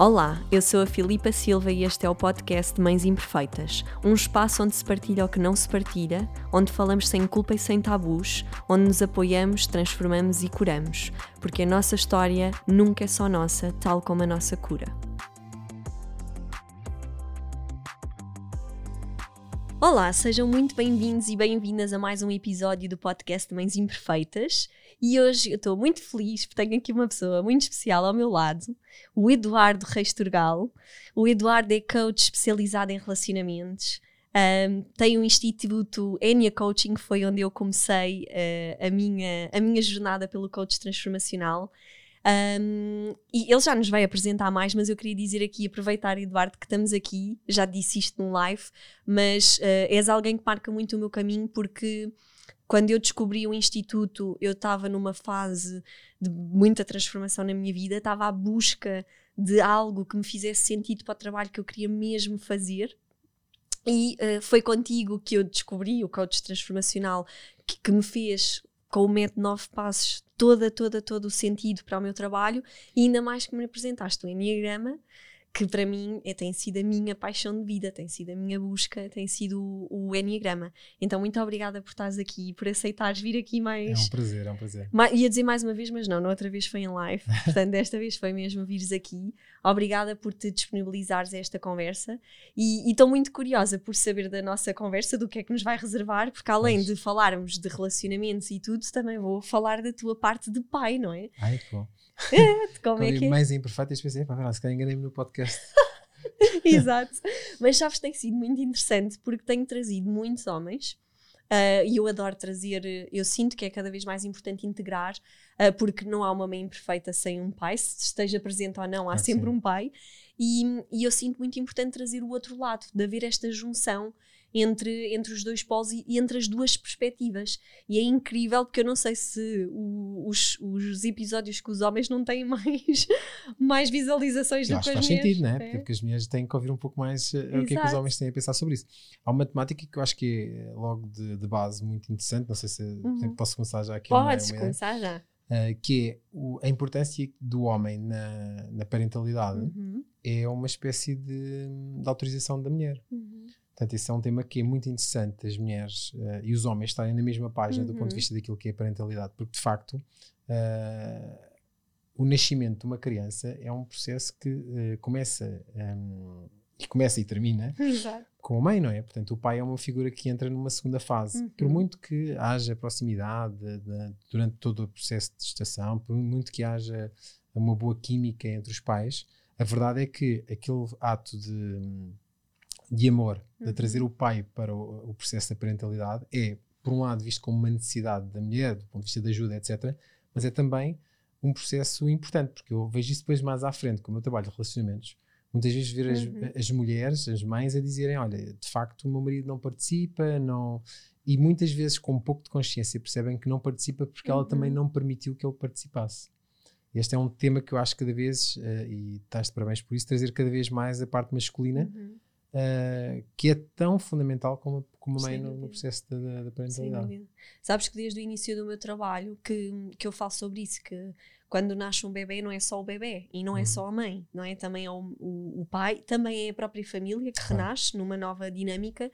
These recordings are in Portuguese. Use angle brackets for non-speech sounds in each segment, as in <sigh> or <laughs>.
Olá, eu sou a Filipa Silva e este é o podcast de Mães Imperfeitas, um espaço onde se partilha o que não se partilha, onde falamos sem culpa e sem tabus, onde nos apoiamos, transformamos e curamos, porque a nossa história nunca é só nossa, tal como a nossa cura. Olá, sejam muito bem-vindos e bem-vindas a mais um episódio do podcast Mães Imperfeitas. E hoje eu estou muito feliz porque tenho aqui uma pessoa muito especial ao meu lado, o Eduardo Reis Turgal. O Eduardo é coach especializado em relacionamentos. Um, tem um instituto Enya Coaching, foi onde eu comecei uh, a, minha, a minha jornada pelo coach transformacional. Um, e ele já nos vai apresentar mais, mas eu queria dizer aqui, aproveitar, Eduardo, que estamos aqui, já disse isto no live, mas uh, és alguém que marca muito o meu caminho porque quando eu descobri o Instituto, eu estava numa fase de muita transformação na minha vida, estava à busca de algo que me fizesse sentido para o trabalho que eu queria mesmo fazer. E uh, foi contigo que eu descobri o coach transformacional que, que me fez, com o método Nove Passos, toda, toda, todo o sentido para o meu trabalho e ainda mais que me apresentaste o Enneagrama que para mim é, tem sido a minha paixão de vida, tem sido a minha busca, tem sido o, o Enneagrama. Então, muito obrigada por estares aqui, por aceitares vir aqui mais. É um prazer, é um prazer. Ma ia dizer mais uma vez, mas não, na outra vez foi em live, <laughs> portanto, desta vez foi mesmo vires aqui. Obrigada por te disponibilizares a esta conversa e estou muito curiosa por saber da nossa conversa, do que é que nos vai reservar, porque além mas... de falarmos de relacionamentos e tudo, também vou falar da tua parte de pai, não é? Ai, que bom. <laughs> Como é que é? mais imperfeito, eu pensei, pá, se calhar enganei-me no podcast. <laughs> Exato. Mas sabes, tem sido muito interessante porque tenho trazido muitos homens uh, e eu adoro trazer. Eu sinto que é cada vez mais importante integrar, uh, porque não há uma mãe imperfeita sem um pai, se esteja presente ou não, há ah, sempre sim. um pai. E, e eu sinto muito importante trazer o outro lado, de haver esta junção entre, entre os dois polos e, e, entre as duas perspectivas. E é incrível porque eu não sei se o, os, os episódios que os homens não têm <laughs> mais, mais visualizações eu do que as faz mulheres. sentido, né? É. Porque as mulheres têm que ouvir um pouco mais uh, o que é que os homens têm a pensar sobre isso. Há uma temática que eu acho que é logo de, de base muito interessante, não sei se uhum. posso começar já aqui. Podes uma, começar já. Uh, que é o, a importância do homem na, na parentalidade uhum. é uma espécie de, de autorização da mulher. Uhum. Portanto, isso é um tema que é muito interessante as mulheres uh, e os homens estarem na mesma página uhum. do ponto de uhum. vista daquilo que é a parentalidade, porque de facto uh, o nascimento de uma criança é um processo que uh, começa um, ehm, e começa e termina <laughs> Exato. com a mãe, não é? Portanto, o pai é uma figura que entra numa segunda fase. Uhum. Por muito que haja proximidade de, de, durante todo o processo de gestação, por muito que haja uma boa química entre os pais, a verdade é que aquele ato de de amor, de trazer uhum. o pai para o, o, processo da parentalidade, é, por um lado, visto como uma necessidade da mulher, do ponto de vista da ajuda, etc., mas é também um processo importante, porque eu vejo isso depois mais à frente, como eu trabalho de relacionamentos, muitas vezes ver as, uhum. as, mulheres, as mães, a dizerem: Olha, de facto, o meu marido não participa, não. E muitas vezes, com um pouco de consciência, percebem que não participa porque uhum. ela também uhum. não permitiu que ele participasse. Este é um tema que eu acho cada vez, uh, e estás de parabéns por isso, trazer cada vez mais a parte masculina. Uhum uh, que é tão fundamental como, como a mãe no, no, processo da, da parentalidade. Sabes que desde o início do meu trabalho que, que eu falo sobre isso, que quando nasce um bebê não é só o bebê e não é uhum. só a mãe, não é? Também é o, o, o, pai, também é a própria família que renasce numa nova dinâmica.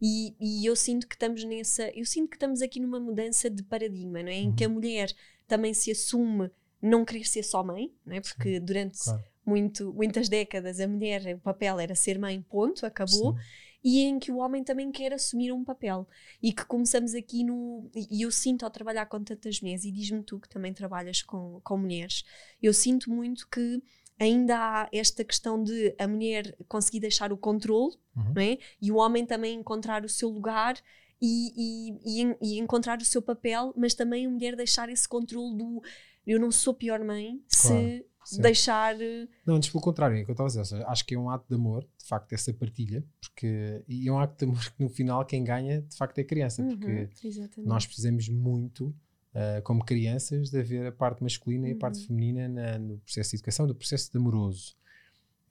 E, e, eu sinto que estamos nessa, eu sinto que estamos aqui numa mudança de paradigma, não é? Em que a uhum. mulher também se assume não querer ser só mãe, não é? Porque durante claro muito, muitas décadas a mulher, o papel era ser mãe, ponto, acabou. Sim. E em que o homem também quer assumir um papel. E que começamos aqui no. E eu sinto ao trabalhar com tantas mulheres, e diz-me tu que também trabalhas com, com mulheres, eu sinto muito que ainda há esta questão de a mulher conseguir deixar o controle uhum. não é? e o homem também encontrar o seu lugar e, e, e, e, encontrar o seu papel, mas também a mulher deixar esse controle do eu não sou pior mãe claro. se Sim. deixar. Eh, não, antes pelo contrário, é que eu estava a dizer. Acho que é um ato de amor, de facto, essa partilha, porque, e é um ato de amor que no final quem ganha, de facto, é a criança, uhum, porque exatamente. nós precisamos muito, uh, como crianças, de haver a parte masculina uhum. e a parte uhum. feminina na, no processo de educação, do processo de amoroso.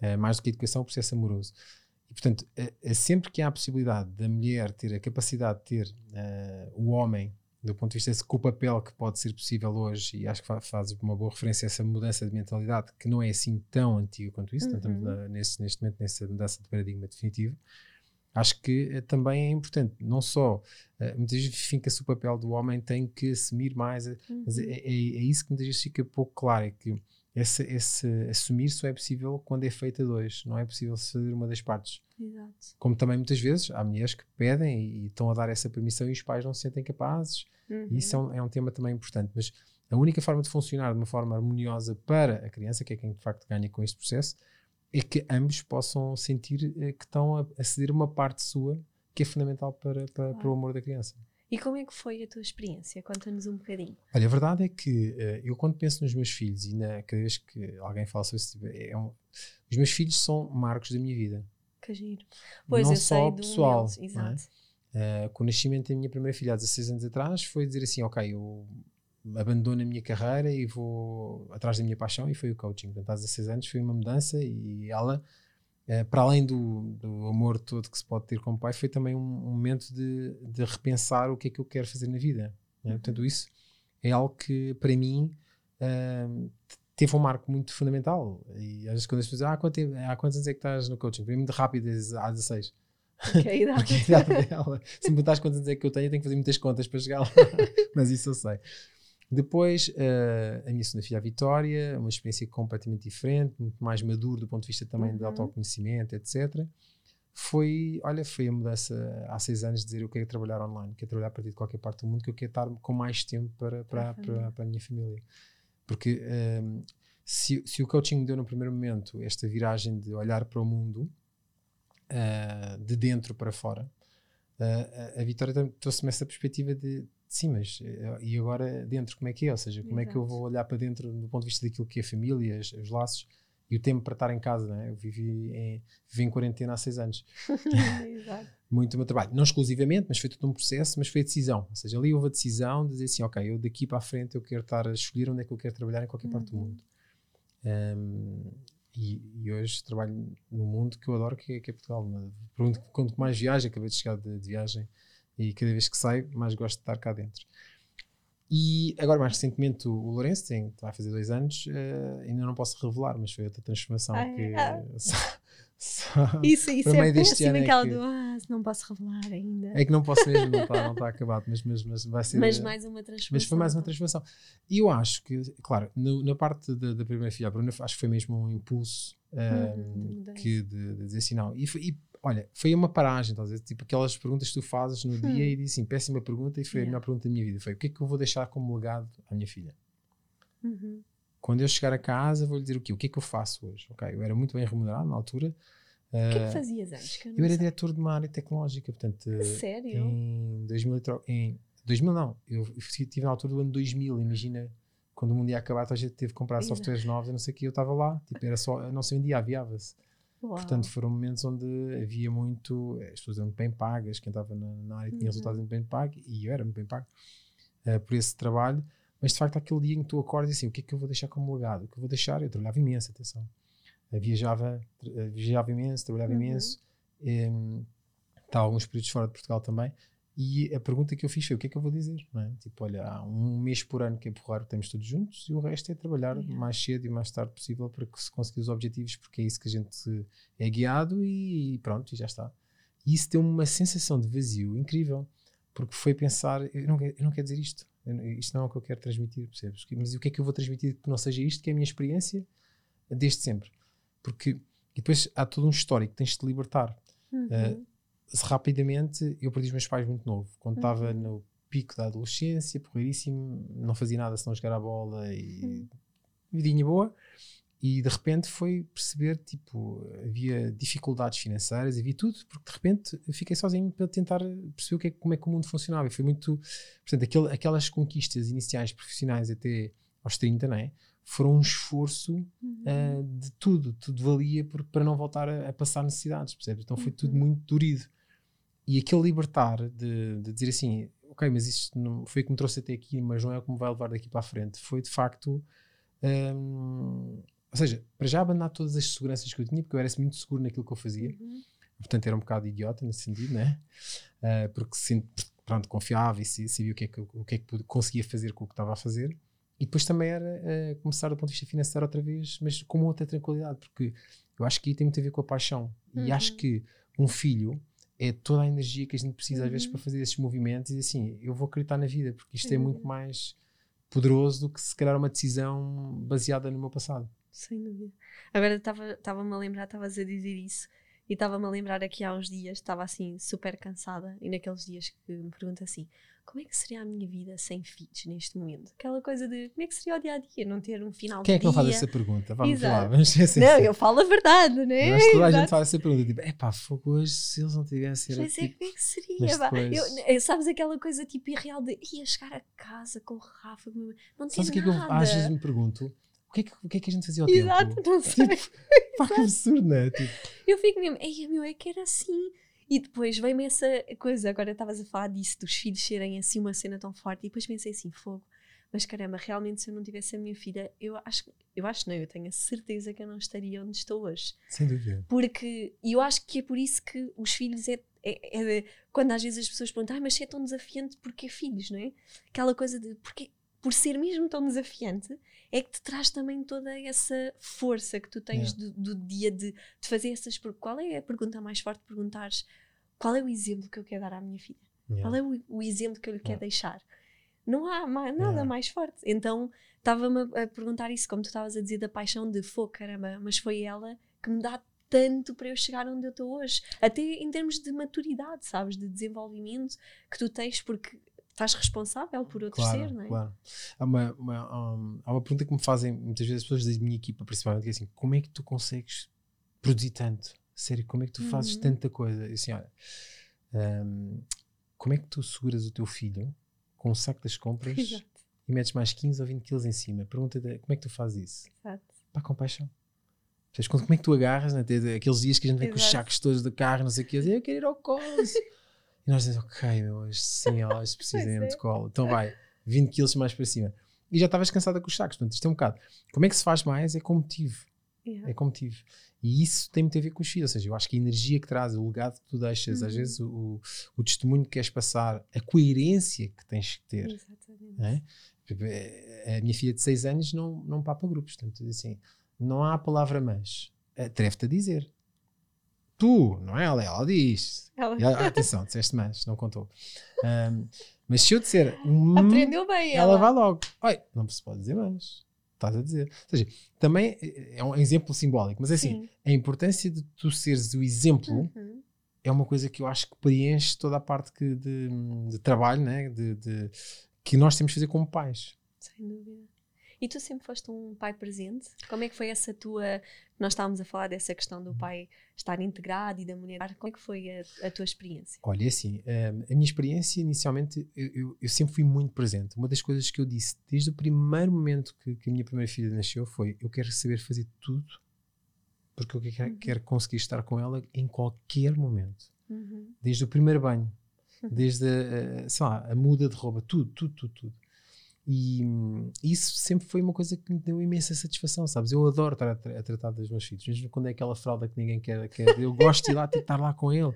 Uh, mais do que educação, o processo amoroso. E, portanto, uh, sempre que há a possibilidade da mulher ter a capacidade de ter o homem do ponto de vista desse com o papel que pode ser possível hoje, e acho que faz uma boa referência a essa mudança de mentalidade, que não é assim tão antiga quanto isso, uhum. estamos na, nesse, neste momento nessa mudança de paradigma definitivo, acho que uh, também é importante, não só, uh, muitas vezes fica-se o papel do homem tem que assumir mais, uhum. mas é, é, é, isso que muitas vezes fica pouco claro, é que esse, esse assumir só é possível quando é feito a dois, não é possível fazer uma das partes. Exato. Como também muitas vezes há mulheres que pedem e, e, estão a dar essa permissão e os pais não se sentem capazes. Uhum. E isso é um, é um, tema também importante. Mas a única forma de funcionar de uma forma harmoniosa para a criança, que é quem de facto ganha com este processo, é que ambos possam sentir eh, que estão a, a ceder uma parte sua que é fundamental para, para, claro. para o amor da criança. E como é que foi a tua experiência? Conta-nos um bocadinho. Olha, a verdade é que uh, eu quando penso nos meus filhos e na, cada vez que alguém fala sobre isso, é um, os meus filhos são marcos da minha vida. Que giro. Pois, não eu só sei pessoal. É? Exato. É? Uh, com o nascimento da minha primeira filha há 16 anos atrás foi dizer assim, ok, eu abandono a minha carreira e vou atrás da minha paixão e foi o coaching. Portanto, há 16 anos foi uma mudança e ela para além do, do, amor todo que se pode ter como pai, foi também um, um momento de, de, repensar o que é que eu quero fazer na vida. Né? Uhum. Portanto, isso é algo que, para mim, uh, teve um marco muito fundamental. E às vezes, quando as pessoas dizem, ah, quanto, há quantos anos é que estás no coaching? Para mim, muito rápido, há 16. Que a idade. <laughs> a idade dela. Se me perguntares quantos anos é que eu tenho, eu tenho que fazer muitas contas para chegar lá. <laughs> Mas isso eu sei. Depois, uh, a minha segunda filha, a Vitória, uma experiência completamente diferente, muito mais maduro do ponto de vista também uhum. de autoconhecimento, etc. Foi, olha, foi a mudança há seis anos de dizer eu quero trabalhar online, quero trabalhar a partir de qualquer parte do mundo, que eu quero estar com mais tempo para, para, para, para a minha família. Porque um, ehm, se, se o coaching me deu no primeiro momento esta viragem de olhar para o mundo uh, de dentro para fora, uh, a Vitória trouxe-me essa perspectiva de sim, mas eh, e agora dentro como é que é? Ou seja, como Exato. é que eu vou olhar para dentro do ponto de vista daquilo que é a família, os, os laços e o tempo para estar em casa, né? Eu vivi em, vivi em quarentena há seis anos. <laughs> Exato. Muito meu trabalho. Não exclusivamente, mas foi todo um processo, mas foi a decisão. Ou seja, ali houve a decisão de dizer assim, ok, eu daqui para a frente eu quero estar a escolher onde é que eu quero trabalhar em qualquer uhum. parte do uhum. mundo. Um, e, e, hoje trabalho no mundo que eu adoro, que é, que é Portugal. Pergunto quanto mais viagem, acabei de chegar de, de viagem e cada vez que saio, mais gosto de estar cá dentro. E agora, mais recentemente, o Lourenço, tem, vai fazer dois anos, uh, ainda não posso revelar, mas foi outra transformação Ai, que. Ah. <laughs> Só, só isso isso é péssimo, aquela é do ah, não posso revelar ainda. É que não posso mesmo, não está, não está acabado, mas, mas, mas vai ser. Mas mais uma transformação. Mas foi mais uma transformação. E eu acho que, claro, no, na parte da, da primeira filha, a Bruna, acho que foi mesmo um impulso um, hum, que de, de, dizer assim, não. E, e olha, foi uma paragem, estás a dizer? Tipo aquelas perguntas que tu fazes no dia hum. e dizes assim, péssima pergunta e foi yeah. a melhor pergunta da minha vida. Foi o que é que eu vou deixar como legado à minha filha? Uhum. Quando eu chegar a casa, vou-lhe dizer o quê? O que é que eu faço hoje? Ok, eu era muito bem remunerado na altura. O que é que ah, fazias antes? eu, eu era diretor de uma área tecnológica, portanto. Sério? Em 2000, em 2000 não, eu estive na altura do ano 2000, imagina quando o mundo ia acabar, a gente teve que comprar Exato. softwares novos, não sei o que, eu estava lá, tipo, era só, não se vendia, aviava-se. Uau. Portanto, foram momentos onde havia muito. As pessoas eram muito bem pagas, quem estava na, na área tinha uhum. resultados muito bem pagos e eu era muito bem pago uh, por esse trabalho. Mas de facto, aquele dia em que tu acordas assim: o que é que eu vou deixar como legado? O que eu vou deixar? Eu trabalhava imenso, atenção. Uh, viajava, uh, viajava imenso, trabalhava uhum. imenso. Um, estava alguns períodos fora de Portugal também. E a pergunta que eu fiz foi: o que é que eu vou dizer? É? Tipo, olha, há um mês por ano que é porrar, estamos todos juntos, e o resto é trabalhar yeah. mais cedo e mais tarde possível para que se conseguir os objetivos, porque é isso que a gente é guiado e, pronto, e já está. E isso deu-me uma sensação de vazio incrível, porque foi pensar: eu não, eu não quero dizer isto, eu, isto não é o que eu quero transmitir, percebes? Mas o que é que eu vou transmitir que não seja isto, que é a minha experiência desde sempre? Porque e depois há todo um histórico tens de te libertar. Uhum. Uh, rapidamente eu perdi os meus pais muito novo. Quando estava uhum. no pico da adolescência, porreiríssimo, não fazia nada senão jogar a bola e uhum. vidinha boa. E de repente foi perceber, tipo, havia dificuldades financeiras, havia tudo, porque de repente fiquei sozinho para tentar perceber o que é, como é que o mundo funcionava. E foi muito, portanto, aquele, aquelas conquistas iniciais profissionais até aos 30, não é? foram um esforço uhum. uh, de tudo, tudo valia por, para não voltar a, a, passar necessidades, percebes? Então foi uhum. tudo muito durido. E aquele libertar de, de dizer assim, ok, mas isto não, foi o que me trouxe até aqui, mas não é o que me vai levar daqui para a frente, foi de facto. Um, ou seja, para já abandonar todas as seguranças que eu tinha, porque eu era muito seguro naquilo que eu fazia, uhum. portanto era um bocado idiota nesse sentido, né? Uh, porque sempre, pronto, confiava e sabia o que é que, o que, é que conseguia fazer com o que estava a fazer. E depois também era uh, começar do ponto de vista financeiro outra vez, mas com outra tranquilidade, porque eu acho que aí tem muito a ver com a paixão. Uhum. E acho que um filho é toda a energia que a gente precisa às vezes para uhum. fazer esses movimentos e assim, eu vou acreditar na vida, porque isto é muito mais poderoso do que se calhar uma decisão baseada no meu passado. Sem dúvida. Agora estava-me a lembrar, estavas a dizer isso, e estava-me a lembrar aqui há uns dias, estava assim super cansada, e naqueles dias que me pergunta assim: como é que seria a minha vida sem filhos neste momento? Aquela coisa de como é que seria o dia a dia, não ter um final Quem é que não faz essa pergunta? Vamos Exato. lá, vamos assim. Não, eu falo a verdade, né? Mas toda a gente faz essa pergunta, tipo, é pá, fogo hoje, se eles não tivessem. Mas é, tipo, como é que seria? Depois... Eu, sabes aquela coisa tipo irreal de ia chegar a casa com o Rafa, não tinha Sabes o que é que eu às vezes me pergunto? O que, é que, o que é que a gente fazia ao Exato, tempo? não sei. Tipo, <laughs> pá, que absurdo, não é? Tipo... Eu fico mesmo, ei, meu, é que era assim e depois veio-me essa coisa, agora estavas a falar disso, dos filhos serem assim uma cena tão forte, e depois pensei assim, fogo, mas caramba, realmente se eu não tivesse a minha filha, eu acho, eu acho não, eu tenho a certeza que eu não estaria onde estou hoje. Sem dúvida. Porque, e eu acho que é por isso que os filhos é, é, é quando às vezes as pessoas perguntam, ah, mas se é tão desafiante, porque filhos, não é? Aquela coisa de, porque, por ser mesmo tão desafiante, é que te traz também toda essa força que tu tens yeah. do, do, dia de, de fazer essas perguntas. Qual é a pergunta mais forte? Perguntares qual é o exemplo que eu quero dar à minha filha? Yeah. Qual é o, o, exemplo que eu lhe quero deixar? Não há mais, nada mais forte. Então estava-me a, a, perguntar isso, como tu estavas a dizer, da paixão de fogo, caramba, mas foi ela que me dá tanto para eu chegar onde eu estou hoje. Até em termos de maturidade, sabes? De desenvolvimento que tu tens, porque estás responsável por outro claro, ser, não é? Claro. Há uma, uma, um, há uma pergunta que me fazem muitas vezes as pessoas da minha equipa, principalmente, que é assim: como é que tu consegues produzir tanto? Sério, como é que tu fazes uhum. tanta coisa? E assim, olha, um, como é que tu seguras o teu filho com um saco das compras <laughs> Exato. e metes mais 15 ou 20 quilos em cima? Pergunta como é que tu fazes isso? Exato. Pá, com paixão. Como é que tu agarras, né? aqueles dias que a gente vem Exato. com os sacos todos de carro, não sei o que, eu quero ir ao <laughs> colo. E nós dizemos, ok, meu, hoje sim, hoje precisamente de colo. Então vai, 20 quilos mais para cima. E já estavas cansada com os sacos, portanto, isto é um bocado. Como é que se faz mais? É com motivo. Yeah. É com motivo. E isso tem muito a ver com os filhos. Ou seja, eu acho que a energia que traz, o legado que tu deixas, uhum. às vezes o, o testemunho que queres passar, a coerência que tens que ter. Exatamente. É? A minha filha de 6 anos não, não papa grupos. Portanto, assim, não há a palavra mas. Atreve-te a dizer. Tu, não é ela, ela diz. Ela... Ela, atenção, disseste mas, não contou. Um, mas se eu disser. Hum, Aprendeu bem. Ela, ela vai logo. Não se pode dizer mas. Estás a dizer. Ou seja, também é um exemplo simbólico, mas é assim, Sim. a importância de tu seres o exemplo uhum. é uma coisa que eu acho que preenche toda a parte que de, de trabalho né? de, de, que nós temos que fazer como pais. Sem dúvida. E tu sempre foste um pai presente? Como é que foi essa tua. Nós estávamos a falar dessa questão do pai estar integrado e da mulher. Como é que foi a, a tua experiência? Olha, é assim, um, a minha experiência inicialmente, eu, eu, eu, sempre fui muito presente. Uma das coisas que eu disse desde o primeiro momento que, que a minha primeira filha nasceu foi: eu quero saber fazer tudo porque eu quero, uhum. quero conseguir estar com ela em qualquer momento. Uhum. Desde o primeiro banho, uhum. desde a, a, sei lá, a muda de roupa, tudo, tudo, tudo, tudo. E isso sempre foi uma coisa que me deu imensa satisfação, sabes? Eu adoro estar a, a tratar dos meus filhos, mesmo quando é aquela fralda que ninguém quer. quer eu gosto de ir lá estar lá com ele.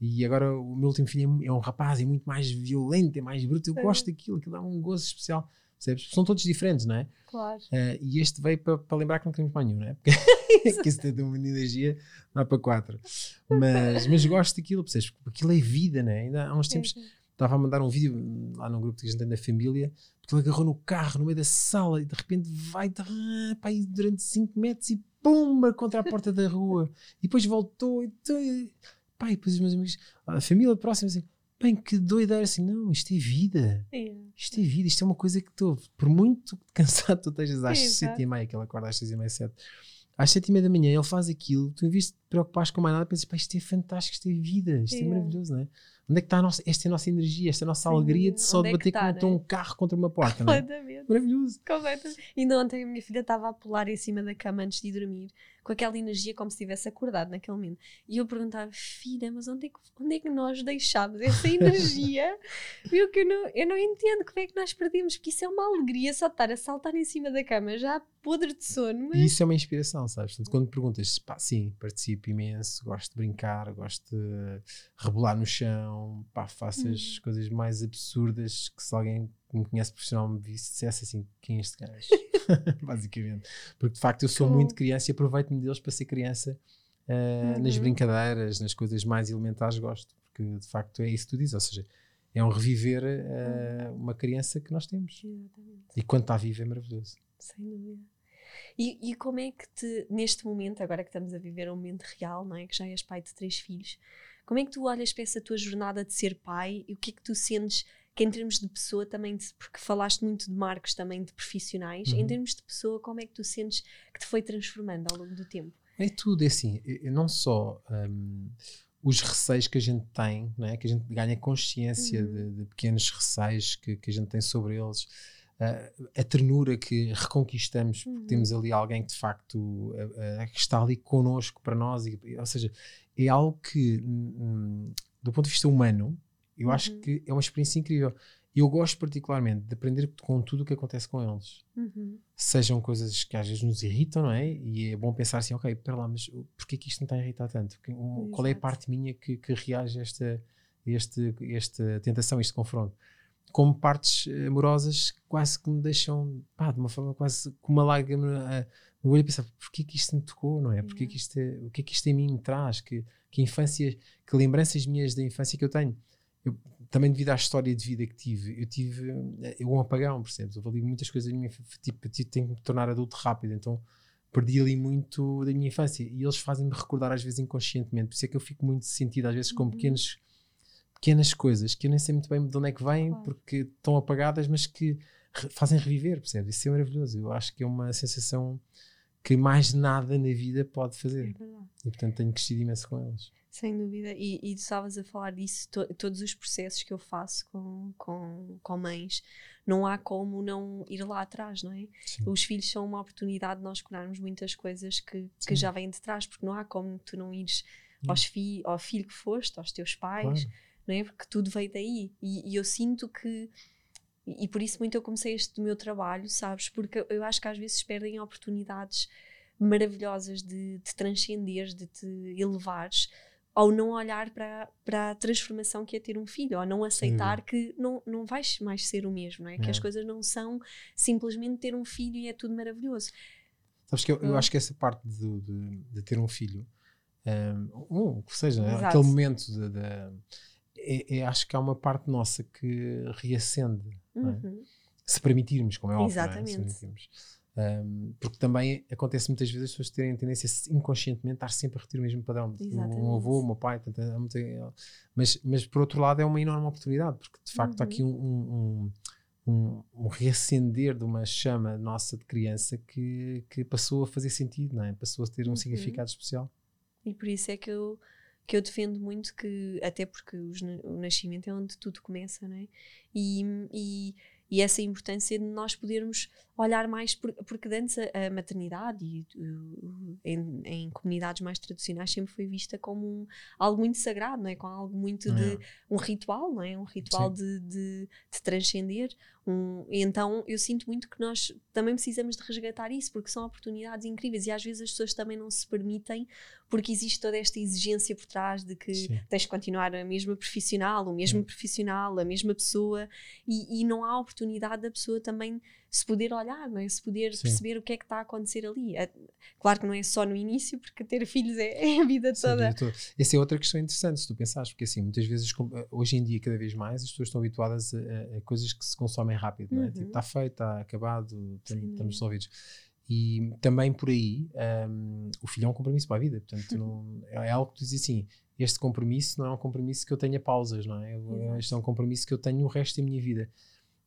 E agora o meu último filho é, é um rapaz, é muito mais violento, é mais bruto. Eu gosto daquilo, aquilo dá um gozo especial. Percebes? São todos diferentes, não é? Claro. Uh, e este veio para lembrar que não queremos mais nenhum, não é? Porque <laughs> que isso tem uma energia, dá para quatro. Mas, mas gosto daquilo, percebes? Porque aquilo é vida, não é? Ainda há uns tempos estava a mandar um vídeo lá num grupo que a gente tem da família porque ele agarrou no carro no meio da sala e de repente vai pá, durante 5 metros e pumba contra a porta da rua. E depois voltou e, pá, e depois os meus amigos a família próxima assim bem que doideira assim não isto é vida. Isto é vida isto é uma coisa que estou por muito <laughs> cansado tu estejas às 7 e meia que ele acorda às 6 e meia 7 às 7 e meia da manhã ele faz aquilo tu em vez de te preocupares com mais nada pensas pá isto é fantástico isto é vida isto é maravilhoso não é Onde é que está nossa, esta é nossa energia, esta é nossa Sim, alegria de só de é bater tá, com né? um carro contra uma porta? Não é? Maravilhoso. Completamente. Ainda ontem a minha filha estava a pular em cima da cama antes de dormir, com aquela energia como se tivesse acordado naquele momento. E eu perguntava, filha, mas onde é que, onde é que nós deixámos essa <laughs> energia? Viu que eu não, eu não entendo como é que nós perdemos, porque isso é uma alegria só estar a saltar em cima da cama, já podre de sono. Mas... E isso é uma inspiração, sabes? Portanto, quando perguntas, pá, sim, participo imenso, gosto de brincar, gosto de rebolar no chão, pá, faço as Hum. coisas mais absurdas que se alguém que me conhece profissionalmente me visse, dissesse assim, quem é este gajo? <laughs> <laughs> Basicamente. Porque de facto eu sou muito criança e aproveito-me deles para ser criança uh, nas Uhum. brincadeiras, nas coisas mais elementares, gosto. Porque de facto é isso que tu dizes, ou seja, é um reviver uh, uma criança que nós temos. Exatamente. E quando está viva é maravilhoso. Sem dúvida. E, e como é que te, neste momento, agora que estamos a viver um momento real, não é? que já és pai de três filhos, como é que tu olhas para essa tua jornada de ser pai e o que é que tu sentes que em termos de pessoa também, de- porque falaste muito de marcos também de profissionais, em Uhum. termos de pessoa, como é que tu sentes que te foi transformando ao longo do tempo? É tudo, é assim, é- é não só hum, os receios que a gente tem, não é? que a gente ganha consciência Uhum. de, de pequenos receios que, que a gente tem sobre eles, a ternura que reconquistamos, porque Uhum. temos ali alguém que de facto que está ali connosco para nós, e, ou seja, é algo que, hum, do ponto de vista humano, eu acho Uhum. que é uma experiência incrível. E eu gosto particularmente de aprender com tudo o que acontece com eles Uhum. sejam coisas que às vezes nos irritam, não é? E é bom pensar assim, ok, espera lá, mas porquê que isto não está a irritar tanto? Qual é a parte minha que, que reage a esta, este, esta tentação, este confronto? Como partes amorosas quase que me deixam, pá, de uma forma quase com uma lágrima ah, no olho a pensar, porquê que isto me tocou, não é? Porquê que isto, é- o que é que isto em mim me traz? Que, que infância, que lembranças minhas da infância que eu tenho? Eu, também devido à história de vida que tive, eu tive eh, eu um apagão, percebes? Houve ali muitas coisas da minha tipo, eu tenho que me tornar adulto rápido, então perdi ali muito da minha infância e eles fazem-me recordar às vezes inconscientemente, por isso é que eu fico muito sentido às vezes com Uhum. pequenos, pequenas coisas que eu nem sei muito bem de onde é que vêm Claro. porque estão apagadas, mas que re- fazem reviver, percebes? Isso é maravilhoso, eu acho que é uma sensação que mais nada na vida pode É fazer verdade. e portanto tenho crescido imenso com eles. Sem dúvida, e, e tu estavas a falar disso, to- todos os processos que eu faço com, com, com mães, não há como não ir lá atrás, não é? Sim. Os filhos são uma oportunidade de nós curarmos muitas coisas que, Sim. que já vêm de trás, porque não há como tu não ires aos fi, ao filho que foste, aos teus pais, Claro. Não é? Porque tudo veio daí. E, e eu sinto que. E por isso muito eu comecei este meu trabalho, sabes? Porque eu acho que às vezes perdem oportunidades maravilhosas de te transcenderes, de te elevares, ao não olhar para, para a transformação que é ter um filho, ou não aceitar que não, não vais mais ser o mesmo, não é? Que É. as coisas não são simplesmente ter um filho e é tudo maravilhoso. Sabes que eu, eu Hum. acho que essa parte de, de, de ter um filho, um, um, que seja, Exato. aquele momento de, de- é, é- acho que há uma parte nossa que reacende, é? Uhum. se permitirmos, como é óbvio, é? Exatamente. Um, porque também acontece muitas vezes as pessoas terem a tendência a, inconscientemente estar sempre a repetir o mesmo padrão. O Exatamente. meu avô, o meu pai, há mas, mas por outro lado é uma enorme oportunidade, porque de facto há Uhum. aqui um, um, um, um, um reacender de uma chama nossa de criança que, que passou a fazer sentido, não é? passou a ter um Uhum. significado especial. E por isso é que eu, que eu defendo muito que, até porque os o nascimento é onde tudo começa, não é? E, e, e essa importância de nós podermos olhar mais, por- porque antes a, a maternidade e, em, em comunidades mais tradicionais sempre foi vista como um- algo muito sagrado, não é? Com algo muito de É. um ritual, não é? Um ritual de, de, de transcender. Um, então eu sinto muito que nós também precisamos de resgatar isso, porque são oportunidades incríveis e às vezes as pessoas também não se permitem, porque existe toda esta exigência por trás de que Sim. tens de continuar a mesma profissional, o mesmo Sim. profissional, a mesma pessoa, e, e não há oportunidade da pessoa também se poder olhar, não é? se poder Sim. perceber o que é que está a acontecer ali. É- claro que não é só no início, porque ter filhos é, <laughs> é a vida toda. toda. Essa é outra questão interessante, se tu pensares, porque assim, muitas vezes, com- hoje em dia, cada vez mais, as pessoas estão habituadas a- a coisas que se consomem rápido, não é? Uhum. Tipo, está feito, está acabado, dúvida. estamos resolvidos. E também por aí, hum, o filho é um compromisso para a vida, portanto, Uhum. não, <laughs> é algo que tu dizes assim, este compromisso não é um compromisso que eu tenha pausas, não é? Este é um compromisso que eu tenho o resto da minha vida.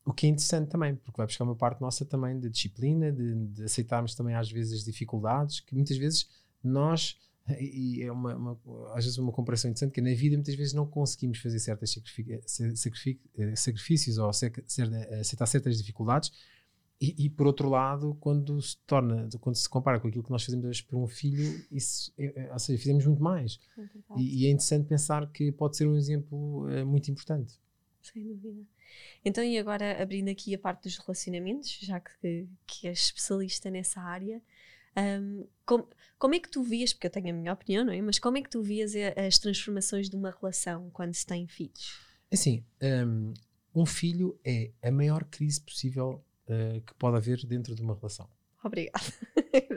O que é interessante também, porque vai buscar uma parte nossa também de disciplina, de, de aceitarmos também às vezes as dificuldades, que muitas vezes nós, e é uma, uma- às vezes uma comparação interessante, que na vida muitas vezes não conseguimos fazer certos sacrifícios ou aceitar certas dificuldades, e, e, por outro lado, quando se torna, quando se compara com aquilo que nós fazemos hoje por um filho, isso, é- é- ou seja, fizemos muito mais. É. E, e é interessante pensar que pode ser um exemplo eh, muito importante. Sem dúvida. Então, e agora abrindo aqui a parte dos relacionamentos, já que, que és especialista nessa área, um, como, como é que tu vias, porque eu tenho a minha opinião, não é? Mas como é que tu vias as transformações de uma relação quando se tem filhos? Assim, um, um filho é a maior crise possível uh, que pode haver dentro de uma relação. Obrigada.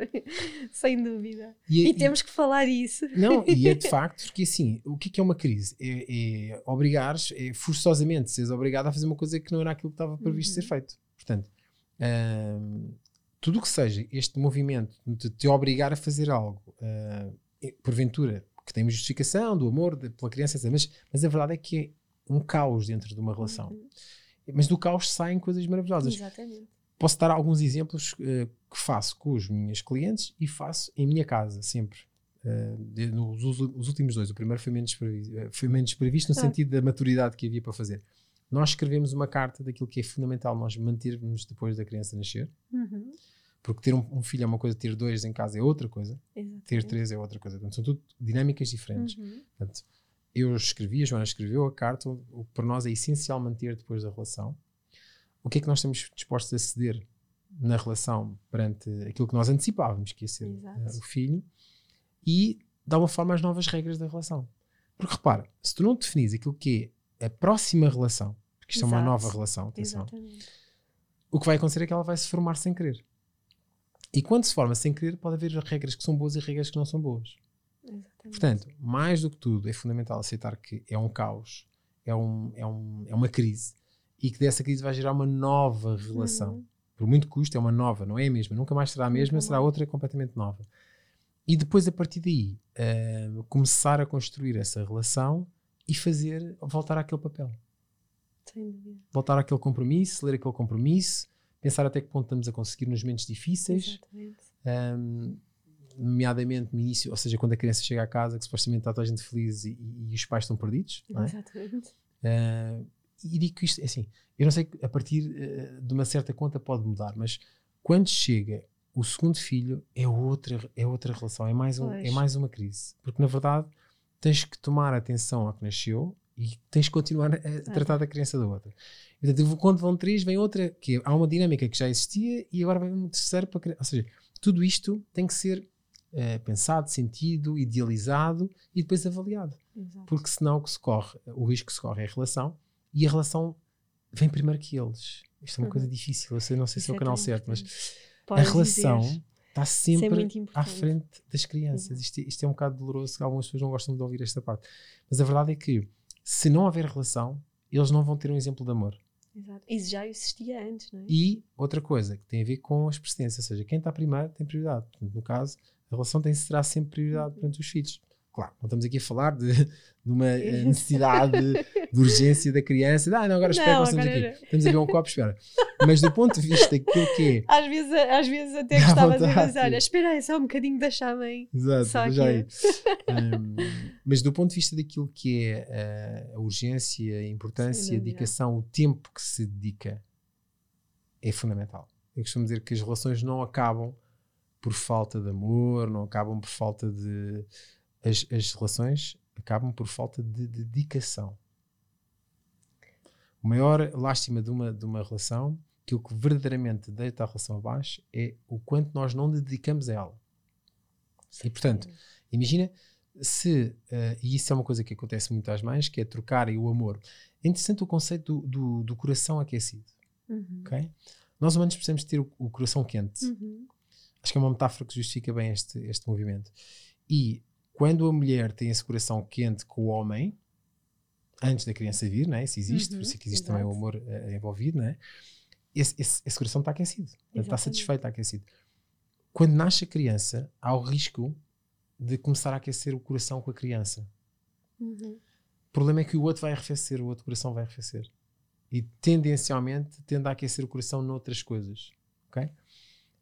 <laughs> Sem dúvida. E, é, e temos e, que falar isso. Não, e é de <laughs> facto, porque assim, o que é, que é uma crise? É, é obrigares, é forçosamente seres obrigado a fazer uma coisa que não era aquilo que estava previsto uhum. ser feito. Portanto, um, tudo o que seja este movimento de te obrigar a fazer algo, uh, porventura, que tem uma justificação do amor de, pela criança, mas, mas a verdade é que é um caos dentro de uma relação. Uhum. Mas do caos saem coisas maravilhosas. Exatamente. Posso dar alguns exemplos uh, que faço com os meus clientes e faço em minha casa, sempre. Uh, de, nos os últimos dois. O primeiro foi menos previsto, foi menos previsto no ah. sentido da maturidade que havia para fazer. Nós escrevemos uma carta daquilo que é fundamental nós mantermos depois da criança nascer. Uhum. Porque ter um, um, filho é uma coisa, ter dois em casa é outra coisa, Exatamente. ter três é outra coisa. Portanto, são tudo dinâmicas diferentes. Uhum. Portanto, eu escrevi, a Joana escreveu a carta, o que para nós é essencial manter depois da relação o que é que nós estamos dispostos a ceder na relação perante aquilo que nós antecipávamos que ia ser uh, o filho e dar uma forma às novas regras da relação. Porque repara, se tu não definis aquilo que é a próxima relação, porque isto Exato. é uma nova relação, atenção, Exatamente. o que vai acontecer é que ela vai se formar sem querer. E quando se forma sem querer, pode haver regras que são boas e regras que não são boas. Exatamente. Portanto, mais do que tudo, é fundamental aceitar que é um caos, é, um, é, um, é uma crise e que dessa crise vai gerar uma nova relação. Uhum. Por muito custo, é uma nova, não é a mesma. Nunca mais será a mesma, será outra completamente nova. E depois, a partir daí, uh, começar a construir essa relação e fazer, voltar àquele papel. Voltar àquele compromisso, ler aquele compromisso, pensar até que ponto estamos a conseguir nos momentos difíceis. Um, nomeadamente no início, ou seja, quando a criança chega à casa, que supostamente está toda a gente feliz e, e, os pais estão perdidos. Exatamente. É? Uh, e digo que isto, é assim, eu não sei que a partir uh, de uma certa conta pode mudar, mas quando chega o segundo filho é outra, é outra relação, é mais, um, é mais uma crise. Porque na verdade tens que tomar atenção ao que nasceu e tens que continuar a, tratar da criança da outra. Portanto, quando vão três, vem outra, que há uma dinâmica que já existia e agora vem um terceiro para criar. Ou seja, tudo isto tem que ser uh, pensado, sentido, idealizado e depois avaliado. Exato. Porque senão o que se corre, o risco que se corre é a relação e a relação vem primeiro que eles. Isto é uma uhum. coisa difícil, eu sei, não sei Isso se é o canal certo, mas Podes a relação está é sempre é à frente das crianças. Uhum. Isto, isto, é um bocado doloroso, algumas pessoas não gostam de ouvir esta parte. Mas a verdade é que se não houver relação, eles não vão ter um exemplo de amor. Exato. Isso já existia antes, não é? E outra coisa que tem a ver com as precedências, ou seja, quem está primeiro tem prioridade. Portanto, no caso, a relação tem, será sempre prioridade uhum. perante os filhos. Claro, não estamos aqui a falar de, de uma <laughs> necessidade de urgência da criança. Ah, não, agora espera, nós estamos aqui. Estamos a ver um copo, espera. Mas do ponto de vista daquilo que é. <laughs> Às vezes, às vezes até gostava de dizer: olha, espera aí só um bocadinho, deixa mãe. Exato, só já aí. um, mas do ponto de vista daquilo que é a, eh, a urgência, a importância, a dedicação, o tempo que se dedica é fundamental. Eu costumo dizer que as relações não acabam por falta de amor, não acabam por falta de as, as relações acabam por falta de dedicação. O maior lástima de uma, de uma relação, que o que verdadeiramente deita a relação abaixo, é o quanto nós não dedicamos a ela. E portanto, imagina se, uh, e isso é uma coisa que acontece muito às mães, que é trocarem o amor. É interessante o conceito do, do, do coração aquecido. Uhum. Okay? Nós humanos precisamos ter o, o coração quente. Uhum. Acho que é uma metáfora que justifica bem este, este movimento. E quando a mulher tem esse coração quente com o homem, antes da criança vir, né? se existe, uhum, por isso é que existe também o amor uh, envolvido, né? esse, esse, esse coração está aquecido, está satisfeito, está aquecido. Quando nasce a criança, há o risco de começar a aquecer o coração com a criança. Uhum. O problema é que o outro vai arrefecer, o outro coração vai arrefecer. E tendencialmente tende a aquecer o coração noutras coisas. ok?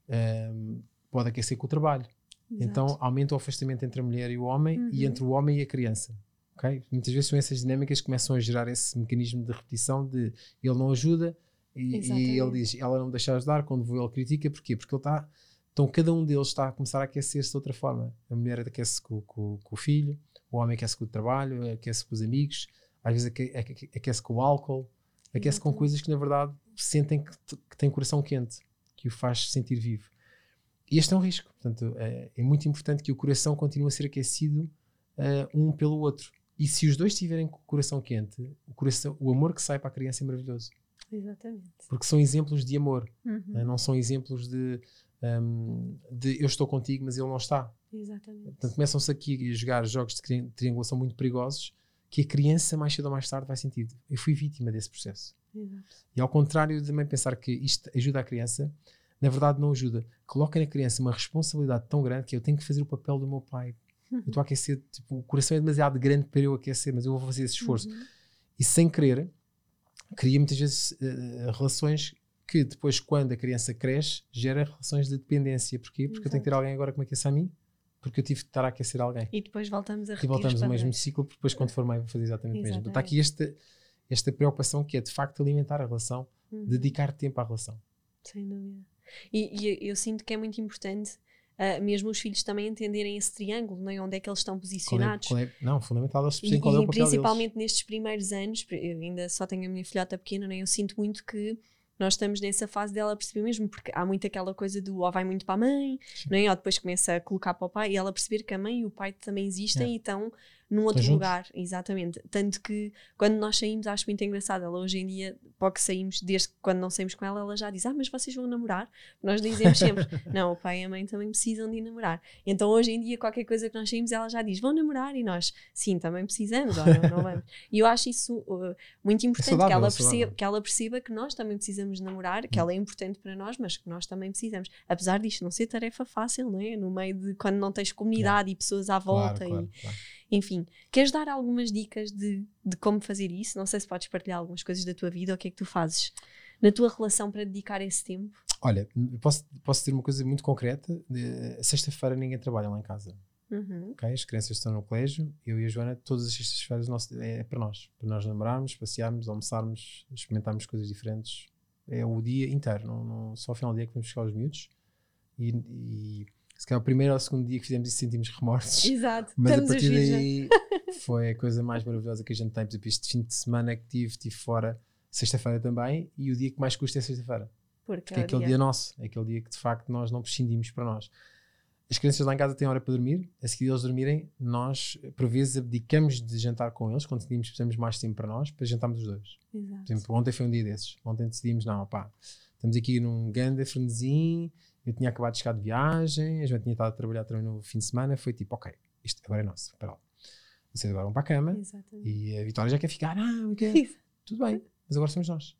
Um, pode aquecer com o trabalho Exato. Então aumenta o afastamento entre a mulher e o homem uhum. e entre o homem e a criança. Okay? Muitas vezes são essas dinâmicas que começam a gerar esse mecanismo de repetição de ele não ajuda e, e ele diz ela não me deixa ajudar, quando vou ele critica, porquê? Porque ele está. Então cada um deles está a começar a aquecer-se de outra forma. A mulher aquece com, com, com, o filho, o homem aquece com o trabalho, aquece com os amigos, às vezes aquece com o álcool. Aquece com coisas que na verdade sentem que, que têm coração quente, que o faz sentir vivo. E este é um risco. Portanto, é, é muito importante que o coração continue a ser aquecido eh, um pelo outro. E se os dois estiverem com o coração quente, o, coração, o amor que sai para a criança é maravilhoso. Exatamente. Porque são exemplos de amor, Uhum. né? não são exemplos de, hum, de eu estou contigo, mas ele não está. Exatamente. Portanto, começam-se aqui a jogar jogos de tri- triangulação muito perigosos que a criança, mais cedo ou mais tarde, vai sentir. Eu fui vítima desse processo. Exato. E ao contrário de também pensar que isto ajuda a criança, na verdade não ajuda. Coloca na criança uma responsabilidade tão grande que eu tenho que fazer o papel do meu pai. Eu estou a aquecer, tipo, o coração é demasiado grande para eu aquecer, mas eu vou fazer esse esforço. Uhum. E sem querer, cria muitas vezes eh, relações que depois, quando a criança cresce, gera relações de dependência. Porquê? Porque eu tenho que ter alguém agora que me aqueça a mim, porque eu tive de estar a aquecer alguém. E depois voltamos a E voltamos os ao mesmo ciclo, porque depois, quando for mãe, vou fazer exatamente o mesmo. Está aqui esta, esta preocupação que é de facto alimentar a relação, Uhum. dedicar tempo à relação. Sem dúvida. E, e eu sinto que é muito importante, ah, mesmo os filhos também entenderem esse triângulo, não é? onde é que eles estão Qual é, posicionados. qual é- não, fundamental eles perceberem qual é o papel principalmente nestes primeiros anos, eu ainda só tenho a minha filhota pequena, né? eu sinto muito que nós estamos nessa fase dela perceber mesmo, porque há muito aquela coisa do ou vai muito para a mãe, Sim. não é? ou depois começa a colocar para o pai e ela perceber que a mãe e o pai também existem É. e estão num outro juntos. lugar, exatamente. Tanto que quando nós saímos, acho muito engraçado. Ela hoje em dia, para que saímos, desde quando não saímos com ela, ela já diz: Ah, mas vocês vão namorar? Nós dizemos sempre: <laughs> Não, o pai e a mãe também precisam de namorar. Então hoje em dia, qualquer coisa que nós saímos, ela já diz: Vão namorar? E nós, sim, também precisamos, ou não, não vamos. E eu acho isso uh, muito importante, saudável, que, ela é perceba, que ela perceba que nós também precisamos de namorar, que ela é importante para nós, mas que nós também precisamos. Apesar disto não ser tarefa fácil, não é? No meio de quando não tens comunidade e pessoas à Claro, volta claro, e claro. Enfim, queres dar algumas dicas de, de como fazer isso? Não sei se podes partilhar algumas coisas da tua vida, o que é que tu fazes na tua relação para dedicar esse tempo? Olha, posso, posso dizer uma coisa muito concreta. Eh, Sexta-feira ninguém trabalha lá em casa. Uhum. ok? As crianças estão no colégio, eu e a Joana, todas as sextas-feiras é, é para nós. Para nós namorarmos, passearmos, almoçarmos, experimentarmos coisas diferentes. É o dia inteiro, não, não- só ao final do dia que vamos buscar os miúdos. E, e se calhar o primeiro ou o segundo dia que fizemos isso sentimos remorsos. Exato, Mas a estamos a partir daí <laughs> foi a coisa mais maravilhosa que a gente tem. Por exemplo, este fim de semana que tive, tive fora sexta-feira também, e o dia que mais custa é sexta-feira. Porque Que é aquele dia- dia nosso, é aquele dia que de facto nós não prescindimos para nós. As crianças lá em casa têm hora para dormir, a seguir eles dormirem, nós por vezes abdicamos de jantar com eles, quando decidimos que precisamos mais tempo para nós, para jantarmos os dois. Por Exato. exemplo, ontem foi um dia desses. Ontem decidimos, não, pá, estamos aqui num grande frenesim, eu tinha acabado de chegar de viagem, a gente tinha estado a trabalhar também no fim de semana, foi tipo, ok, isto agora é nosso, espera lá. Vocês agora vão para a cama Exatamente. e a Vitória já quer ficar, não. Isso. tudo bem, mas agora somos nós.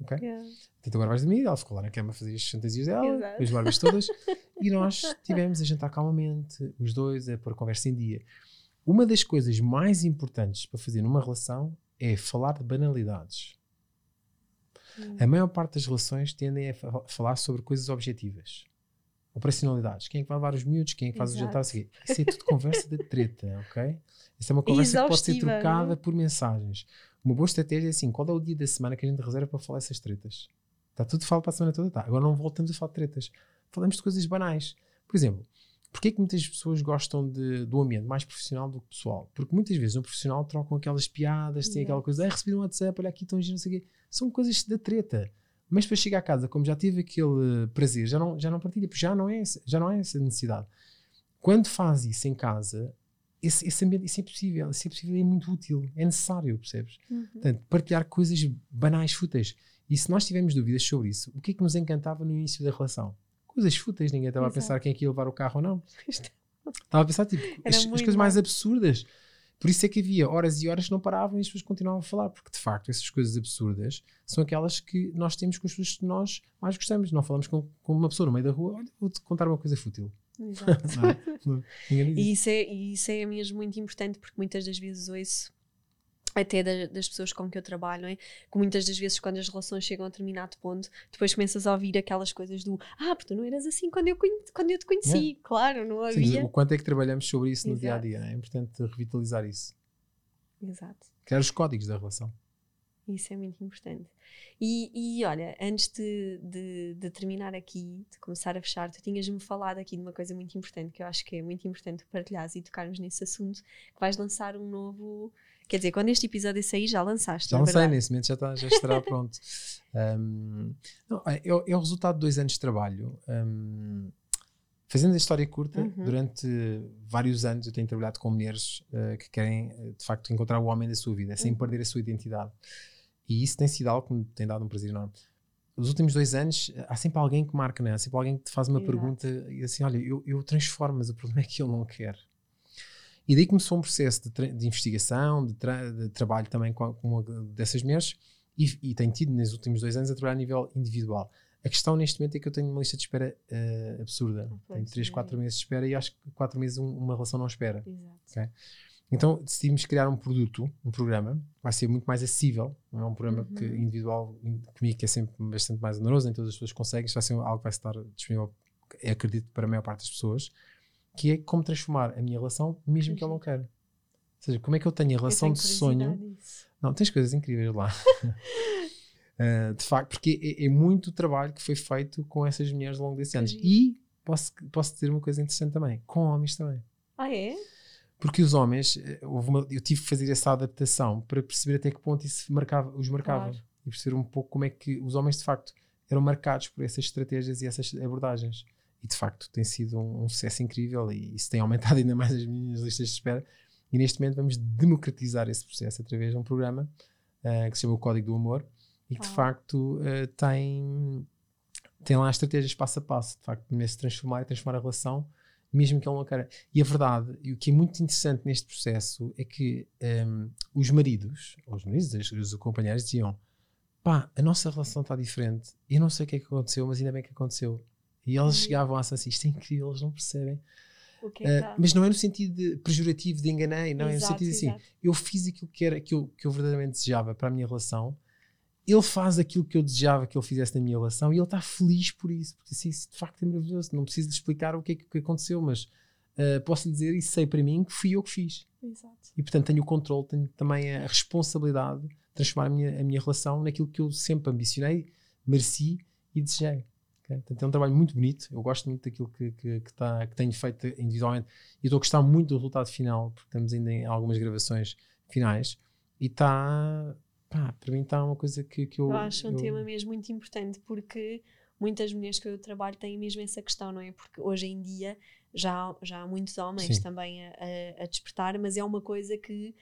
Ok? Yeah. Portanto, agora vais dormir, ela ficou lá na cama a fazer as fantasias dela, Exato. as barbas todas, <laughs> e nós tivemos a jantar calmamente, os dois, a pôr a conversa em dia. Uma das coisas mais importantes para fazer numa relação é falar de banalidades. Hum. A maior parte das relações tendem a fa- falar sobre coisas objetivas. Operacionalidades. Quem é que vai levar os miúdos? Quem é que faz o Exato. jantar? a seguir? Isso é tudo conversa de treta, <laughs> ok? Isso é uma conversa que pode ser trocada não é? por mensagens. Uma boa estratégia é assim: qual é o dia da semana que a gente reserva para falar essas tretas? Está tudo falado para a semana toda? Tá. Agora não voltamos a falar de tretas. Falamos de coisas banais. Por exemplo, porquê que muitas pessoas gostam de- do ambiente mais profissional do que pessoal? Porque muitas vezes no profissional trocam aquelas piadas, tem aquela Exato. coisa, ah, recebi um WhatsApp, olha aqui, estão não sei o quê. São coisas da treta. Mas para chegar a casa, como já tive aquele prazer, já não, já não partilha, porque já não, é, essa- já não é essa necessidade. Quando faz isso em casa, esse, esse ambiente, isso é possível, isso é possível é muito útil, é necessário, percebes? Uhum. Portanto, partilhar coisas banais, fúteis. E se nós tivermos dúvidas sobre isso, o que é que nos encantava no início da relação? Coisas fúteis, ninguém estava a pensar quem é que ia levar o carro ou não. <laughs> Estava a pensar, tipo, as, as coisas mais absurdas. Por isso é que havia horas e horas que não paravam e as pessoas continuavam a falar, porque de facto essas coisas absurdas são aquelas que nós temos com as pessoas que nós mais gostamos. Não falamos com, com uma pessoa no meio da rua, olha, vou-te contar uma coisa fútil. Exato. <laughs> Não é? Não- E isso. é, isso é mesmo muito importante porque muitas das vezes ouço até da- das pessoas com que eu trabalho, não é? que muitas das vezes quando as relações chegam a determinado ponto, depois começas a ouvir aquelas coisas do ah, porque tu não eras assim quando eu, quando eu te conheci, claro, não Sim, havia. o quanto é que trabalhamos sobre isso no Exato. dia a dia? É importante revitalizar isso. Exato. Criar os códigos da relação. Isso é muito importante. E, e olha, antes de, de, de, terminar aqui, de começar a fechar, tu tinhas-me falado aqui de uma coisa muito importante, que eu acho que é muito importante partilhares e tocarmos nesse assunto, que vais lançar um novo. Quer dizer, quando este episódio sair, já lançaste. Já lancei, nesse momento já, está, já estará pronto. <laughs> Um, não, é, é, o resultado de dois anos de trabalho. Um, fazendo a história curta, uhum. durante vários anos eu tenho trabalhado com mulheres uh, que querem, de facto, encontrar o homem da sua vida, sem uhum. perder a sua identidade. E isso tem sido algo que me tem dado um prazer enorme. Os últimos dois anos, há sempre alguém que marca, né? há sempre alguém que te faz uma Exato. pergunta e assim: olha, eu, eu transformo, mas o problema é que ele não quer. E daí começou um processo de, de investigação, de, tra de, trabalho também com, com uma dessas mulheres e, e tenho tido nos últimos dois anos a trabalhar a nível individual. A questão neste momento é que eu tenho uma lista de espera uh, absurda. tenho 3, 4 meses de espera e acho que 4 meses um, uma relação não espera. Exato. Okay? Então decidimos criar um produto, um programa, vai ser muito mais acessível, não é um programa uhum. que individual, comigo que é sempre bastante mais oneroso, nem todas as pessoas conseguem, isto vai ser algo que vai estar disponível, acredito, para a maior parte das pessoas, que é como transformar a minha relação, mesmo que eu não quero. Ou seja, como é que eu tenho a relação de sonho. Disso. Não, tens coisas incríveis lá. uh, <laughs> de facto, porque é, é, muito trabalho que foi feito com essas mulheres ao longo desses anos. E posso, posso dizer uma coisa interessante também, com homens também. Ah, é? Porque os homens, eh, uma, eu tive que fazer essa adaptação para perceber até que ponto isso marcava, os marcava. Claro. E perceber um pouco como é que os homens, de facto, eram marcados por essas estratégias e essas abordagens. E, de facto, tem sido um, um sucesso incrível e isso tem aumentado <laughs> ainda mais as minhas listas de espera. E, neste momento, vamos democratizar esse processo através de um programa uh, que se chama o Código do Amor e que, de facto, uh, tem, tem lá estratégias passo a passo, de facto, de se transformar e transformar a relação mesmo que ele não queira. E a verdade, e o que é muito interessante neste processo é que um, os maridos, ou os maridos, os, os companheiros diziam: pá, a nossa relação está diferente, eu não sei o que é que aconteceu, mas ainda bem que aconteceu. E eles uhum. chegavam a assim: isto é incrível, eles não percebem. Uh. Mas não é no sentido de, pejorativo de enganei, não, exato, é no sentido exato. assim: eu fiz aquilo que, era, que, eu, que eu verdadeiramente desejava para a minha relação ele faz aquilo que eu desejava que ele fizesse na minha relação e ele está feliz por isso, porque assim, isso de facto é maravilhoso. Não preciso lhe explicar o que é que aconteceu, mas uh, posso lhe dizer e sei para mim que fui eu que fiz. Exato. E portanto tenho o controle, tenho também a responsabilidade de transformar a minha, a minha relação naquilo que eu sempre ambicionei, mereci e desejei. Okay? Portanto, é um trabalho muito bonito. Eu gosto muito daquilo que, que, que, tá, que tenho feito individualmente e estou a gostar muito do resultado final, porque estamos ainda em algumas gravações finais e está para mim está uma coisa que, que eu. Eu acho um eu... tema mesmo muito importante porque muitas mulheres que eu trabalho têm mesmo essa questão, não é? Porque hoje em dia já, já há muitos homens Sim. também a, a, despertar, mas é uma coisa que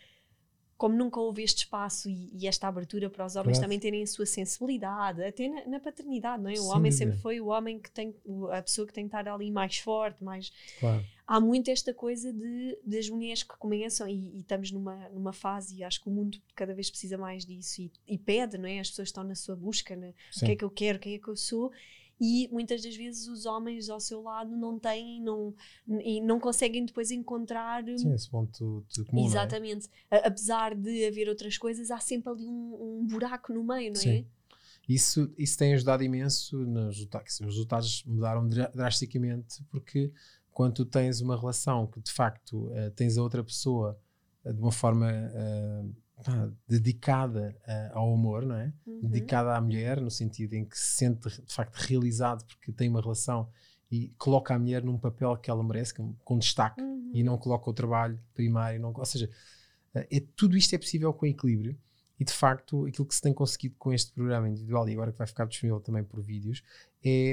como nunca houve este espaço e, e esta abertura para os homens claro. também terem a sua sensibilidade, até na, na paternidade, não é? O Sim, homem sempre foi o homem que tem, a pessoa que tem que estar ali mais forte, mais. Claro. Há muito esta coisa de, das mulheres que começam, e, e, estamos numa, numa fase, e acho que o mundo cada vez precisa mais disso, e, e pede, não é? As pessoas estão na sua busca, né? o que é que eu quero, quem é que eu sou, e muitas das vezes os homens ao seu lado não têm não, e não conseguem depois encontrar Sim, esse ponto de comum, é? exatamente é? apesar de haver outras coisas há sempre ali um, um buraco no meio não Sim. é isso, isso tem ajudado imenso nos resultados. Os resultados mudaram drasticamente porque quando tu tens uma relação que de facto uh, tens a outra pessoa uh, de uma forma uh, pá, dedicada uh, ao amor, não é? Uhum. Dedicada à mulher, no sentido em que se sente de facto realizado porque tem uma relação e coloca a mulher num papel que ela merece, com, destaque, uhum. e não coloca o trabalho primário. Não, ou seja, uh, é, tudo isto é possível com equilíbrio. E de facto, aquilo que se tem conseguido com este programa individual e agora que vai ficar disponível também por vídeos é,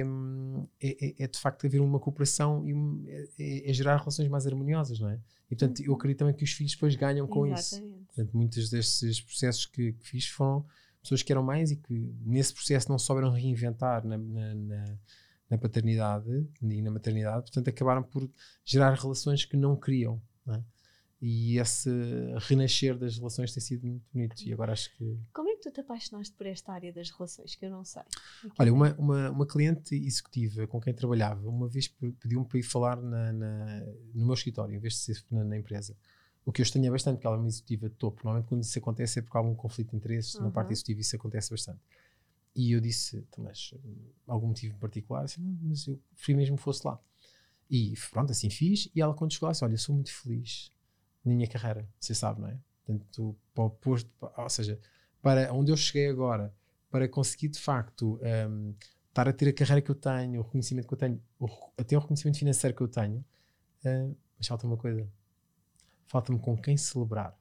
é, é, é de facto haver uma cooperação e é, é, gerar relações mais harmoniosas, não é? E portanto, eu acredito também que os filhos depois ganham com Exatamente. isso. Portanto, muitos desses processos que, que, fiz foram pessoas que eram mães e que nesse processo não souberam reinventar na, na, na, na paternidade e na maternidade, portanto, acabaram por gerar relações que não queriam. Não é? E esse renascer das relações tem sido muito bonito. E agora acho que. Como é que tu te apaixonaste por esta área das relações? Que eu não sei. Aqui Olha, uma, uma, uma, cliente executiva com quem trabalhava, uma vez pediu-me para ir falar na, na, no meu escritório, em vez de ser na, na, empresa. O que eu estranhei bastante, porque ela é uma executiva de topo. Normalmente, quando isso acontece, é porque há algum conflito de interesses. Uhum. Na parte executiva, isso acontece bastante. E eu disse, então, mas algum motivo em particular? Não, mas eu preferi mesmo que fosse lá. E pronto, assim fiz. E ela, quando chegou, disse: Olha, sou muito feliz na minha carreira, você sabe, não é? Portanto, para o posto, ou seja, para onde eu cheguei agora, para conseguir de facto um, estar a ter a carreira que eu tenho, o reconhecimento que eu tenho, até o reconhecimento financeiro que eu tenho, uh, mas falta uma coisa: falta-me com quem celebrar.